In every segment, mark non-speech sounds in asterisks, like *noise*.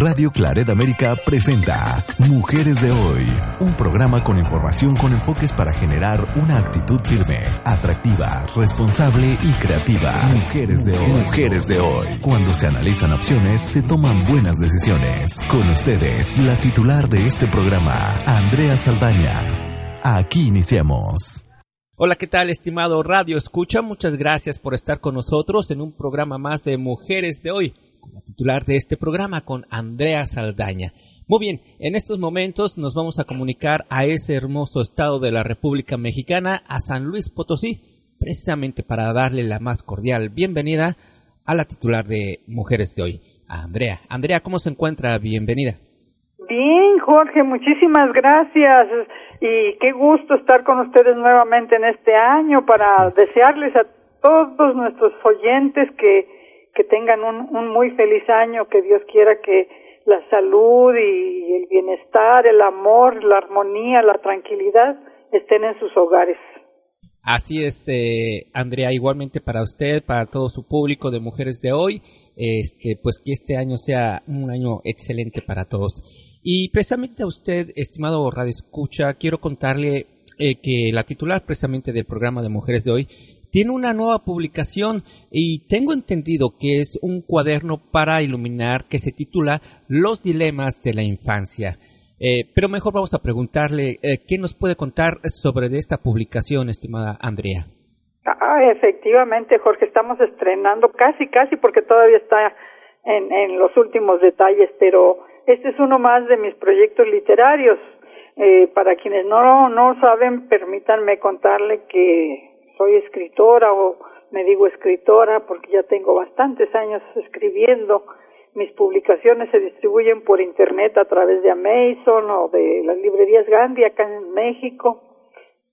Radio Claret América presenta Mujeres de Hoy, un programa con información con enfoques para generar una actitud firme, atractiva, responsable y creativa. Mujeres de Hoy. Mujeres de Hoy. Cuando se analizan opciones, se toman buenas decisiones. Con ustedes, la titular de este programa, Andrea Saldaña. Aquí iniciamos. Hola, ¿qué tal, estimado Radio Escucha? Muchas gracias por estar con nosotros en un programa más de Mujeres de Hoy la titular de este programa, con Andrea Saldaña. Muy bien, en estos momentos nos vamos a comunicar a ese hermoso estado de la República Mexicana, a San Luis Potosí, precisamente para darle la más cordial bienvenida a la titular de Mujeres de hoy, a Andrea. Andrea, ¿cómo se encuentra? Bienvenida. Bien, Jorge, muchísimas gracias y qué gusto estar con ustedes nuevamente en este año para desearles a todos nuestros oyentes que que tengan un, muy feliz año, que Dios quiera que la salud y el bienestar, el amor, la armonía, la tranquilidad estén en sus hogares. Así es, eh, Andrea, igualmente para usted, para todo su público de mujeres de hoy, este, pues que este año sea un año excelente para todos. Y precisamente a usted, estimado Radio Escucha, quiero contarle eh, que la titular precisamente del programa de mujeres de hoy tiene una nueva publicación y tengo entendido que es un cuaderno para iluminar que se titula Los dilemas de la infancia. Eh, pero mejor vamos a preguntarle eh, qué nos puede contar sobre esta publicación, estimada Andrea. Ah, efectivamente, Jorge, estamos estrenando casi, casi, porque todavía está en, en los últimos detalles, pero este es uno más de mis proyectos literarios. Eh, para quienes no, no saben, permítanme contarle que soy escritora o me digo escritora porque ya tengo bastantes años escribiendo. Mis publicaciones se distribuyen por internet a través de Amazon o de las librerías Gandhi acá en México.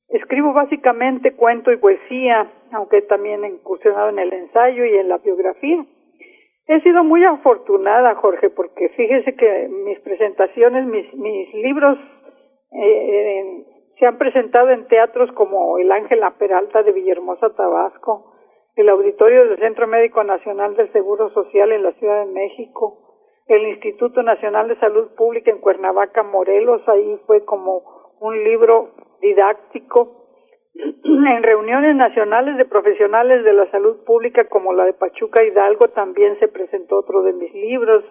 Escribo básicamente cuento y poesía, aunque también he incursionado en el ensayo y en la biografía. He sido muy afortunada, Jorge, porque fíjese que mis presentaciones, mis, mis libros eh, se han presentado en teatros como el Ángela Peralta de Villahermosa, Tabasco, el Auditorio del Centro Médico Nacional del Seguro Social en la Ciudad de México, el Instituto Nacional de Salud Pública en Cuernavaca, Morelos, ahí fue como un libro didáctico. *clears throat* En reuniones nacionales de profesionales de la salud pública como la de Pachuca Hidalgo también se presentó otro de mis libros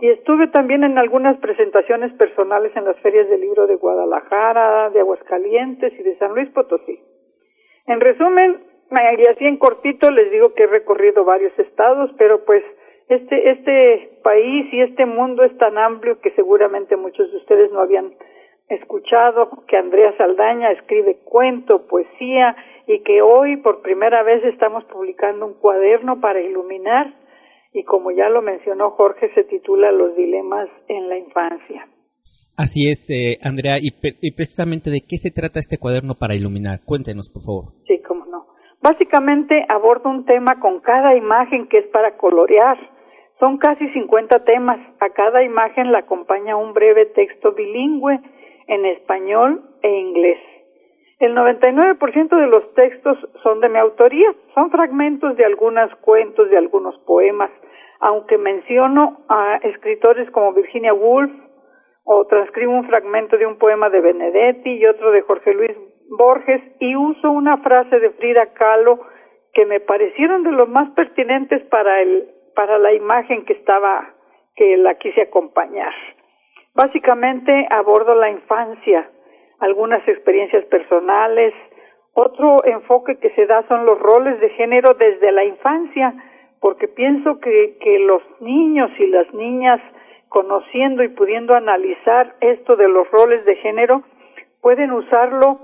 y estuve también en algunas presentaciones personales en las ferias del libro de Guadalajara, de Aguascalientes y de San Luis Potosí. En resumen, y así en cortito les digo que he recorrido varios estados, pero pues este, este país y este mundo es tan amplio que seguramente muchos de ustedes no habían escuchado que Andrea Saldaña escribe cuento, poesía y que hoy por primera vez estamos publicando un cuaderno para iluminar y como ya lo mencionó Jorge, se titula Los dilemas en la infancia. Así es, eh, Andrea, y, precisamente de qué se trata este cuaderno para iluminar. Cuéntenos, por favor. Sí, cómo no. Básicamente aborda un tema con cada imagen que es para colorear. Son casi 50 temas. A cada imagen la acompaña un breve texto bilingüe en español e inglés. El 99% de los textos son de mi autoría, son fragmentos de algunos cuentos, de algunos poemas, aunque menciono a escritores como Virginia Woolf o transcribo un fragmento de un poema de Benedetti y otro de Jorge Luis Borges y uso una frase de Frida Kahlo que me parecieron de los más pertinentes para el para la imagen que estaba que la quise acompañar. Básicamente abordo la infancia, algunas experiencias personales. Otro enfoque que se da son los roles de género desde la infancia, porque pienso que, que los niños y las niñas, conociendo y pudiendo analizar esto de los roles de género, pueden usarlo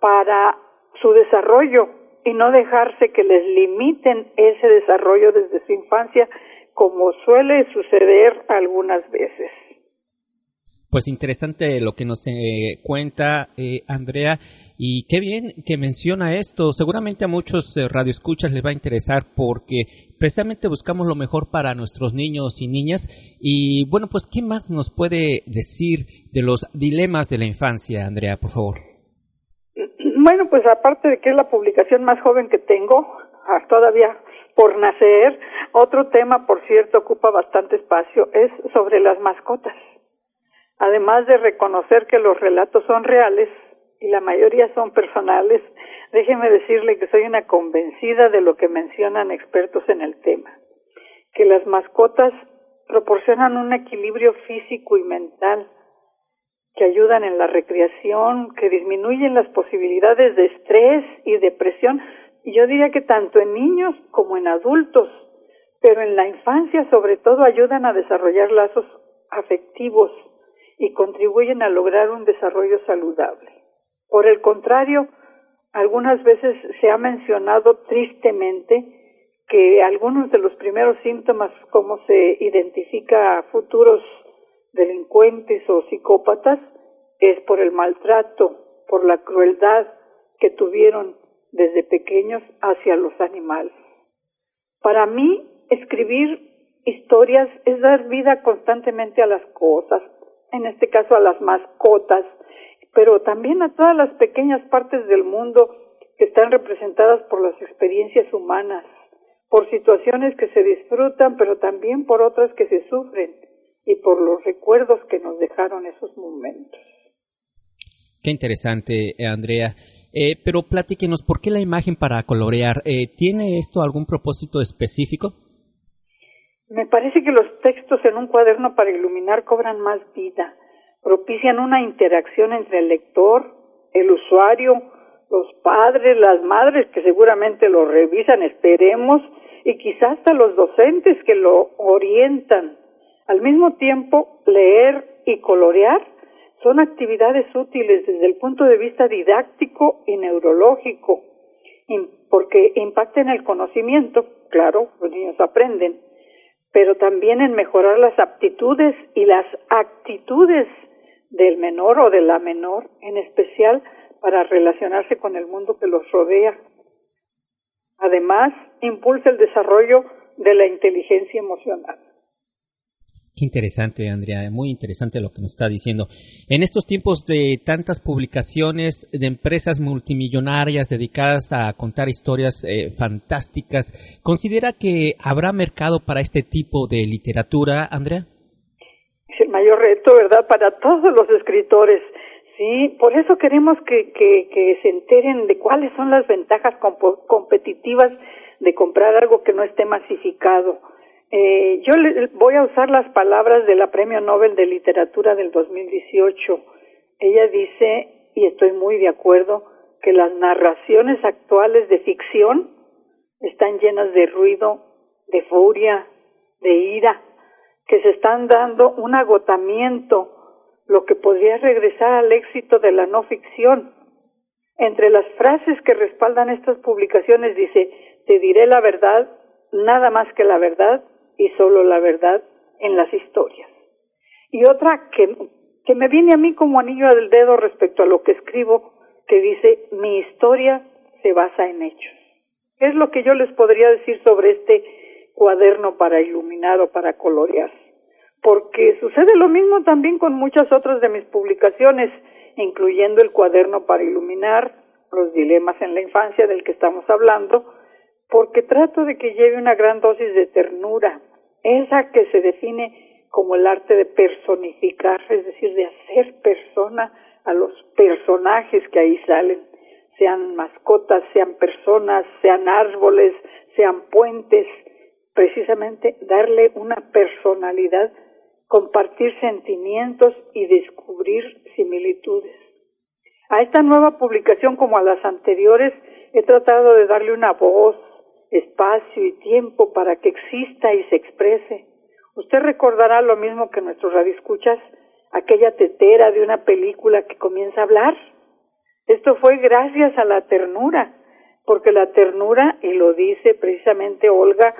para su desarrollo y no dejarse que les limiten ese desarrollo desde su infancia como suele suceder algunas veces. Pues interesante lo que nos eh, cuenta eh, Andrea y qué bien que menciona esto. Seguramente a muchos eh, radioescuchas les va a interesar porque precisamente buscamos lo mejor para nuestros niños y niñas. Y bueno, pues ¿qué más nos puede decir de los dilemas de la infancia, Andrea, por favor? Bueno, pues aparte de que es la publicación más joven que tengo, ah, todavía por nacer, otro tema, por cierto, ocupa bastante espacio, es sobre las mascotas. Además de reconocer que los relatos son reales y la mayoría son personales, déjeme decirle que soy una convencida de lo que mencionan expertos en el tema, que las mascotas proporcionan un equilibrio físico y mental, que ayudan en la recreación, que disminuyen las posibilidades de estrés y depresión, y yo diría que tanto en niños como en adultos, pero en la infancia sobre todo ayudan a desarrollar lazos afectivos y contribuyen a lograr un desarrollo saludable. Por el contrario, algunas veces se ha mencionado tristemente que algunos de los primeros síntomas, como se identifica a futuros delincuentes o psicópatas, es por el maltrato, por la crueldad que tuvieron desde pequeños hacia los animales. Para mí, escribir historias es dar vida constantemente a las cosas, en este caso a las mascotas, pero también a todas las pequeñas partes del mundo que están representadas por las experiencias humanas, por situaciones que se disfrutan, pero también por otras que se sufren y por los recuerdos que nos dejaron esos momentos. Qué interesante, eh, Andrea. Eh, pero platíquenos, ¿por qué la imagen para colorear? Eh, ¿Tiene esto algún propósito específico? Me parece que los textos en un cuaderno para iluminar cobran más vida, propician una interacción entre el lector, el usuario, los padres, las madres que seguramente lo revisan, esperemos, y quizás hasta los docentes que lo orientan. Al mismo tiempo, leer y colorear son actividades útiles desde el punto de vista didáctico y neurológico, porque impactan el conocimiento, claro, los niños aprenden, pero también en mejorar las aptitudes y las actitudes del menor o de la menor, en especial para relacionarse con el mundo que los rodea. Además, impulsa el desarrollo de la inteligencia emocional. Qué interesante, Andrea, muy interesante lo que nos está diciendo. En estos tiempos de tantas publicaciones de empresas multimillonarias dedicadas a contar historias eh, fantásticas, ¿considera que habrá mercado para este tipo de literatura, Andrea? Es el mayor reto, ¿verdad?, para todos los escritores. Sí, por eso queremos que, que, que se enteren de cuáles son las ventajas competitivas de comprar algo que no esté masificado eh, yo le, voy a usar las palabras de la Premio Nobel de Literatura del 2018. Ella dice, y estoy muy de acuerdo, que las narraciones actuales de ficción están llenas de ruido, de furia, de ira, que se están dando un agotamiento, lo que podría regresar al éxito de la no ficción. Entre las frases que respaldan estas publicaciones dice, te diré la verdad, nada más que la verdad, y solo la verdad en las historias. Y otra que, me viene a mí como anillo del dedo respecto a lo que escribo, que dice, mi historia se basa en hechos. ¿Qué es lo que yo les podría decir sobre este cuaderno para iluminar o para colorear? Porque sucede lo mismo también con muchas otras de mis publicaciones, incluyendo el cuaderno para iluminar, los dilemas en la infancia del que estamos hablando, porque trato de que lleve una gran dosis de ternura, esa que se define como el arte de personificar, es decir, de hacer persona a los personajes que ahí salen, sean mascotas, sean personas, sean árboles, sean puentes, precisamente darle una personalidad, compartir sentimientos y descubrir similitudes. A esta nueva publicación, como a las anteriores, he tratado de darle una voz, espacio y tiempo para que exista y se exprese. Usted recordará lo mismo que nuestros radioescuchas, aquella tetera de una película que comienza a hablar. Esto fue gracias a la ternura, porque la ternura, y lo dice precisamente Olga,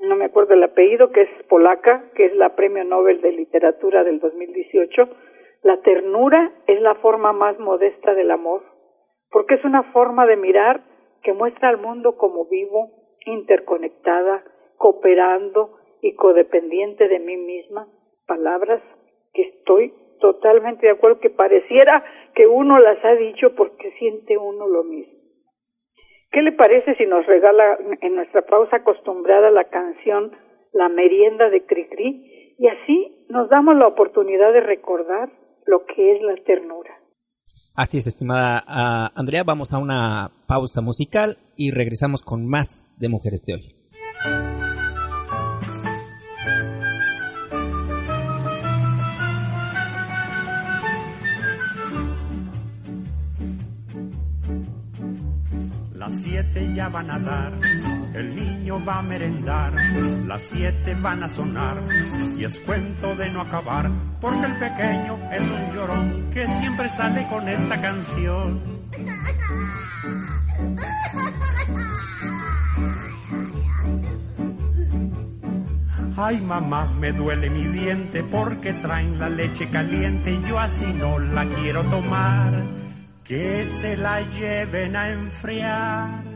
no me acuerdo el apellido, que es polaca, que es la Premio Nobel de Literatura del 2018, la ternura es la forma más modesta del amor, porque es una forma de mirar que muestra al mundo como vivo, interconectada, cooperando y codependiente de mí misma, palabras que estoy totalmente de acuerdo, que pareciera que uno las ha dicho porque siente uno lo mismo. ¿Qué le parece si nos regala en nuestra pausa acostumbrada la canción La merienda de Cricri y así nos damos la oportunidad de recordar lo que es la ternura? Así es, estimada uh, Andrea, vamos a una pausa musical y regresamos con más de Mujeres de hoy. Las siete ya van a dar, el niño va a merendar, las siete van a sonar y es cuento de no acabar, porque el pequeño es un llorón que siempre sale con esta canción. Ay mamá, me duele mi diente porque traen la leche caliente y yo así no la quiero tomar que se la lleven a enfriar.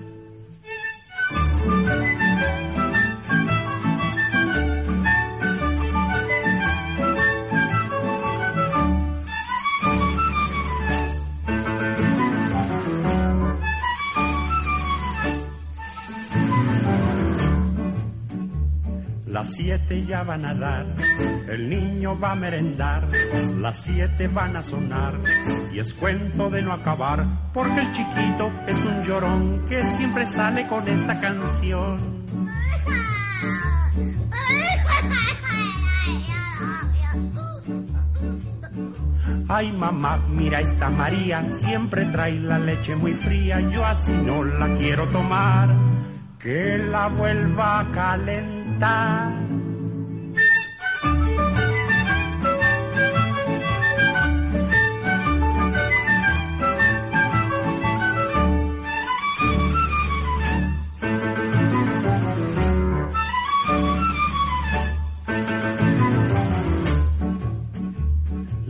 Las siete ya van a dar, el niño va a merendar, las siete van a sonar y es cuento de no acabar, porque el chiquito es un llorón que siempre sale con esta canción. Ay mamá, mira esta María, siempre trae la leche muy fría, yo así no la quiero tomar, que la vuelva a calentar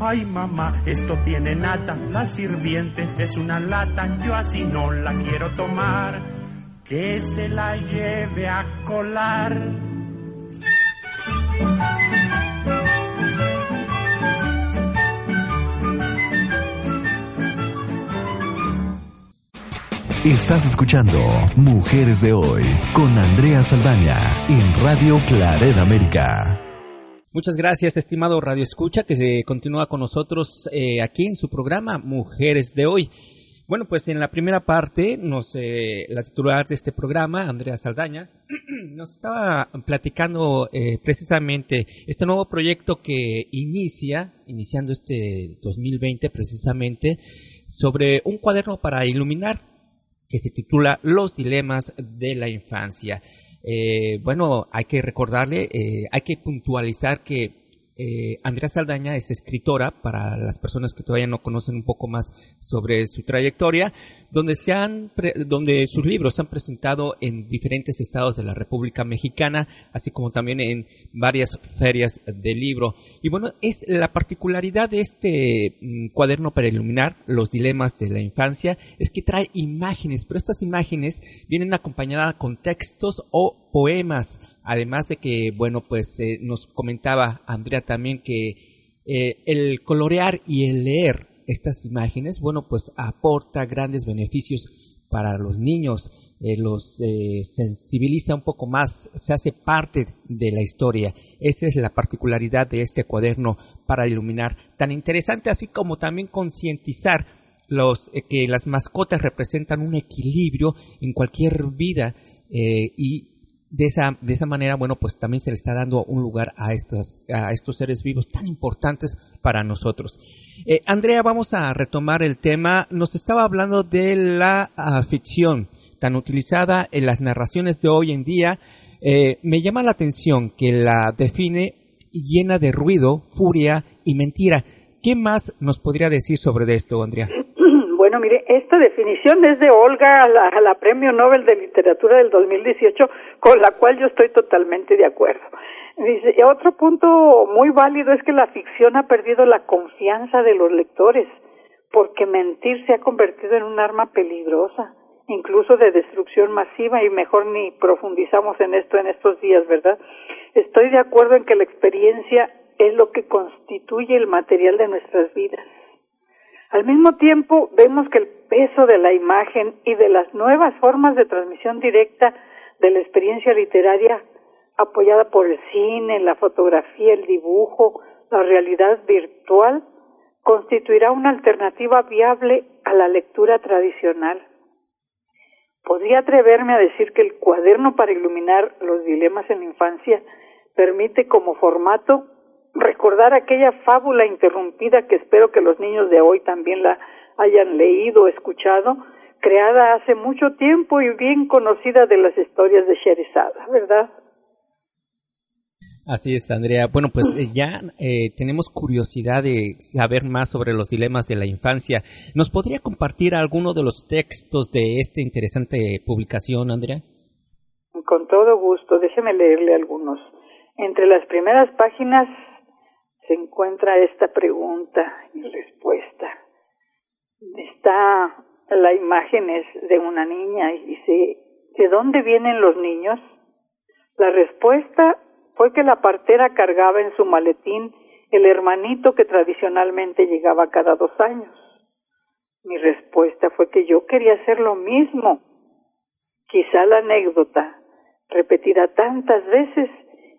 Ay mamá, esto tiene nata, la sirviente es una lata, yo así no la quiero tomar, que se la lleve a colar. Estás escuchando Mujeres de Hoy con Andrea Saldaña en Radio Claret América. Muchas gracias, estimado Radio Escucha, que se continúa con nosotros eh, aquí en su programa Mujeres de Hoy. Bueno, pues en la primera parte, nos, eh, la titular de este programa, Andrea Saldaña, *clears throat* nos estaba platicando eh, precisamente este nuevo proyecto que inicia, iniciando este 2020 precisamente, sobre un cuaderno para iluminar que se titula Los dilemas de la infancia. Eh, bueno, hay que recordarle, eh, hay que puntualizar que eh, Andrea Saldaña es escritora, para las personas que todavía no conocen un poco más sobre su trayectoria, donde, se han donde sus libros se han presentado en diferentes estados de la República Mexicana, así como también en varias ferias de libro. Y bueno, es la particularidad de este mm, cuaderno para iluminar los dilemas de la infancia, es que trae imágenes, pero estas imágenes vienen acompañadas con textos o poemas Además de que, bueno, pues eh, nos comentaba Andrea también que eh, el colorear y el leer estas imágenes, bueno, pues aporta grandes beneficios para los niños, eh, los sensibiliza un poco más, se hace parte de la historia. Esa es la particularidad de este cuaderno para iluminar, tan interesante así como también concientizar los, que las mascotas representan un equilibrio en cualquier vida y de esa, de esa manera, bueno, pues también se le está dando un lugar a estos, a estos seres vivos tan importantes para nosotros. Eh, Andrea, vamos a retomar el tema. Nos estaba hablando de la ah, ficción tan utilizada en las narraciones de hoy en día. me llama la atención que la define llena de ruido, furia y mentira. ¿Qué más nos podría decir sobre esto, Andrea? Bueno, mire, esta definición es de Olga a la, Premio Nobel de Literatura del 2018, con la cual yo estoy totalmente de acuerdo. Dice, otro punto muy válido es que la ficción ha perdido la confianza de los lectores, porque mentir se ha convertido en un arma peligrosa, incluso de destrucción masiva, y mejor ni profundizamos en esto en estos días, ¿verdad? Estoy de acuerdo en que la experiencia es lo que constituye el material de nuestras vidas. Al mismo tiempo, vemos que el peso de la imagen y de las nuevas formas de transmisión directa de la experiencia literaria, apoyada por el cine, la fotografía, el dibujo, la realidad virtual, constituirá una alternativa viable a la lectura tradicional. Podría atreverme a decir que el cuaderno para iluminar los dilemas en la infancia permite como formato recordar aquella fábula interrumpida que espero que los niños de hoy también la hayan leído o escuchado, creada hace mucho tiempo y bien conocida de las historias de Sherizada, ¿verdad? Así es, Andrea. Bueno, pues eh, ya eh, tenemos curiosidad de saber más sobre los dilemas de la infancia. ¿Nos podría compartir alguno de los textos de esta interesante publicación, Andrea? Con todo gusto. Déjeme leerle algunos. Entre las primeras páginas se encuentra esta pregunta y respuesta. Está la imagen es de una niña y dice, ¿de dónde vienen los niños? La respuesta fue que la partera cargaba en su maletín el hermanito que tradicionalmente llegaba cada dos años. Mi respuesta fue que yo quería hacer lo mismo. Quizá la anécdota, repetida tantas veces,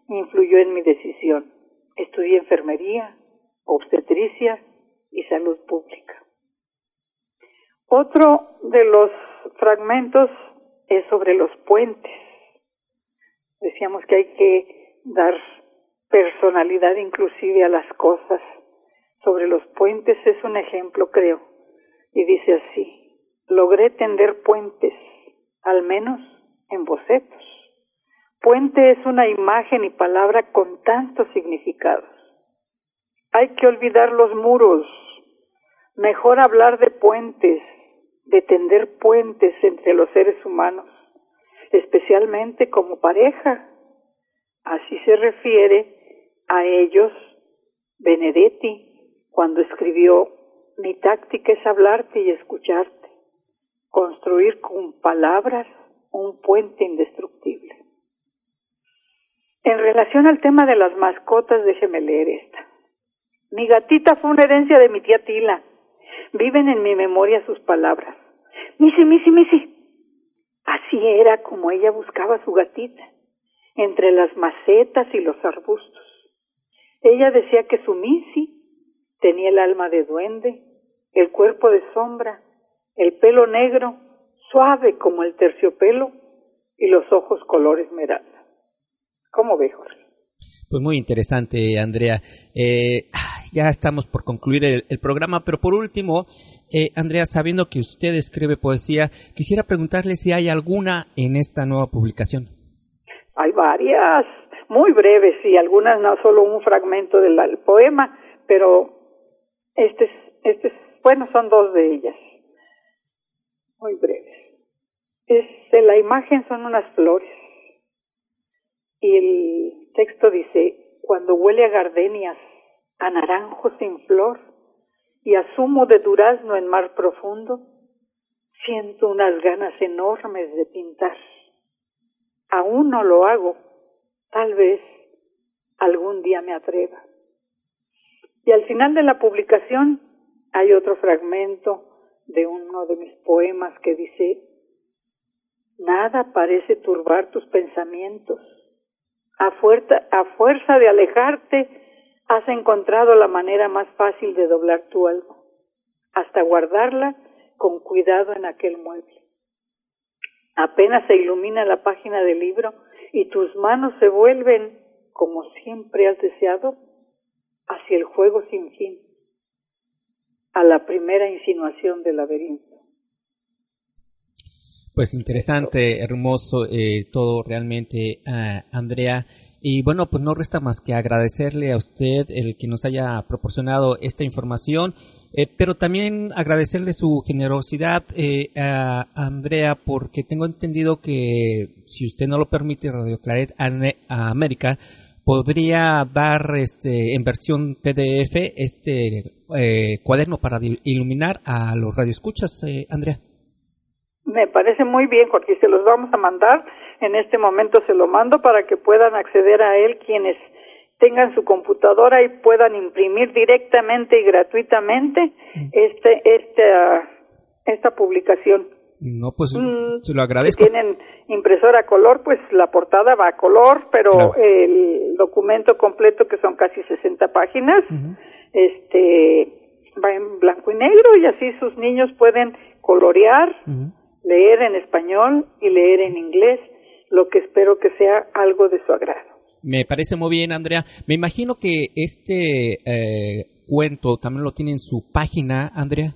influyó en mi decisión. Estudié enfermería, obstetricia y salud pública. Otro de los fragmentos es sobre los puentes. Decíamos que hay que dar personalidad inclusive a las cosas. Sobre los puentes es un ejemplo, creo. Y dice así, logré tender puentes, al menos en bocetos. Puente es una imagen y palabra con tantos significados. Hay que olvidar los muros, mejor hablar de puentes, de tender puentes entre los seres humanos, especialmente como pareja. Así se refiere a ellos Benedetti cuando escribió Mi táctica es hablarte y escucharte, construir con palabras un puente indestructible. En relación al tema de las mascotas, déjeme leer esta. Mi gatita fue una herencia de mi tía Tila. Viven en mi memoria sus palabras. Misi, misi, misi. Así era como ella buscaba a su gatita, entre las macetas y los arbustos. Ella decía que su misi tenía el alma de duende, el cuerpo de sombra, el pelo negro, suave como el terciopelo, y los ojos color esmeralda. ¿Cómo ve, Jorge? Pues muy interesante, Andrea. Eh, ya estamos por concluir el, programa, pero por último, eh, Andrea, sabiendo que usted escribe poesía, quisiera preguntarle si hay alguna en esta nueva publicación. Hay varias, muy breves, y algunas no solo un fragmento del poema, pero este, este, bueno, son dos de ellas, muy breves. Es, la imagen son unas flores y el texto dice, cuando huele a gardenias, a naranjo sin flor y a zumo de durazno en mar profundo, siento unas ganas enormes de pintar. Aún no lo hago, tal vez algún día me atreva. Y al final de la publicación hay otro fragmento de uno de mis poemas que dice, Nada parece turbar tus pensamientos a fuerza, de alejarte, has encontrado la manera más fácil de doblar tu alma. hasta guardarla con cuidado en aquel mueble. Apenas se ilumina la página del libro y tus manos se vuelven, como siempre has deseado, hacia el juego sin fin, a la primera insinuación del laberinto. Pues interesante, hermoso, eh, todo realmente, uh, Andrea. Y bueno, pues no resta más que agradecerle a usted el que nos haya proporcionado esta información, eh, pero también agradecerle su generosidad eh, a Andrea, porque tengo entendido que si usted no lo permite, Radio Claret a, América podría dar este en versión PDF este eh, cuaderno para iluminar a los radioescuchas, eh, Andrea. Me parece muy bien, porque se los vamos a mandar. En este momento se lo mando para que puedan acceder a él quienes tengan su computadora y puedan imprimir directamente y gratuitamente este esta esta publicación. No, pues mm, se lo agradezco. Si tienen impresora a color, pues la portada va a color, pero el documento completo, que son casi 60 páginas, este va en blanco y negro y así sus niños pueden colorear, leer en español y leer en inglés lo que espero que sea algo de su agrado. Me parece muy bien, Andrea. Me imagino que este eh, cuento también lo tiene en su página, Andrea.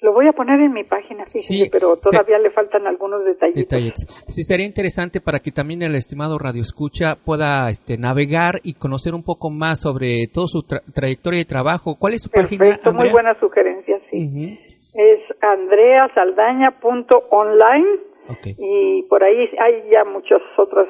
Lo voy a poner en mi página, sí, pero todavía le faltan algunos detallitos. Sí, sería interesante para que también el estimado Radio Escucha pueda este, navegar y conocer un poco más sobre toda su trayectoria de trabajo. ¿Cuál es su página, Andrea? muy buena sugerencia, sí. Es andreasaldaña.online y por ahí hay ya muchos otros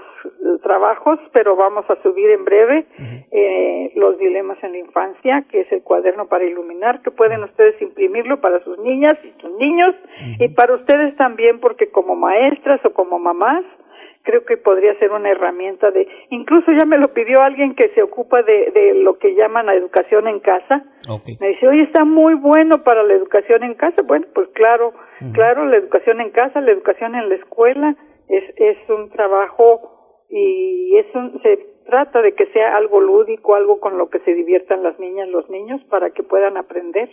trabajos, pero vamos a subir en breve eh, los dilemas en la infancia, que es el cuaderno para iluminar, que pueden ustedes imprimirlo para sus niñas y sus niños y para ustedes también, porque como maestras o como mamás, creo que podría ser una herramienta de, incluso ya me lo pidió alguien que se ocupa de, de lo que llaman la educación en casa. Me dice, oye, está muy bueno para la educación en casa. Bueno, pues claro, claro, la educación en casa, la educación en la escuela es, es un trabajo y es un, se trata de que sea algo lúdico, algo con lo que se diviertan las niñas, los niños, para que puedan aprender.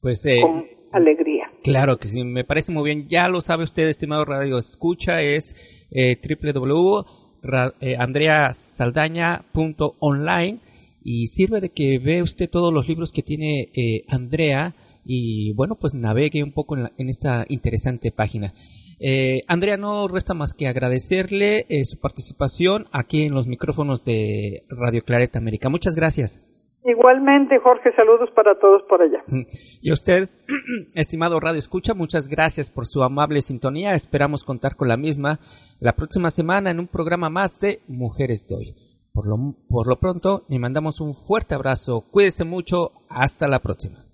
Pues eh, con alegría. Claro que sí, me parece muy bien. Ya lo sabe usted, estimado Radio Escucha, es eh, www.andreasaldaña.online y sirve de que ve usted todos los libros que tiene eh, Andrea y bueno, pues navegue un poco en, esta interesante página. Eh, Andrea, no resta más que agradecerle eh, su participación aquí en los micrófonos de Radio Clareta América. Muchas gracias. Igualmente, Jorge, saludos para todos por allá. Y a usted, *clears throat* estimado Radio Escucha, muchas gracias por su amable sintonía. Esperamos contar con la misma la próxima semana en un programa más de Mujeres de Hoy. Por lo, por lo pronto, le mandamos un fuerte abrazo. Cuídese mucho. Hasta la próxima.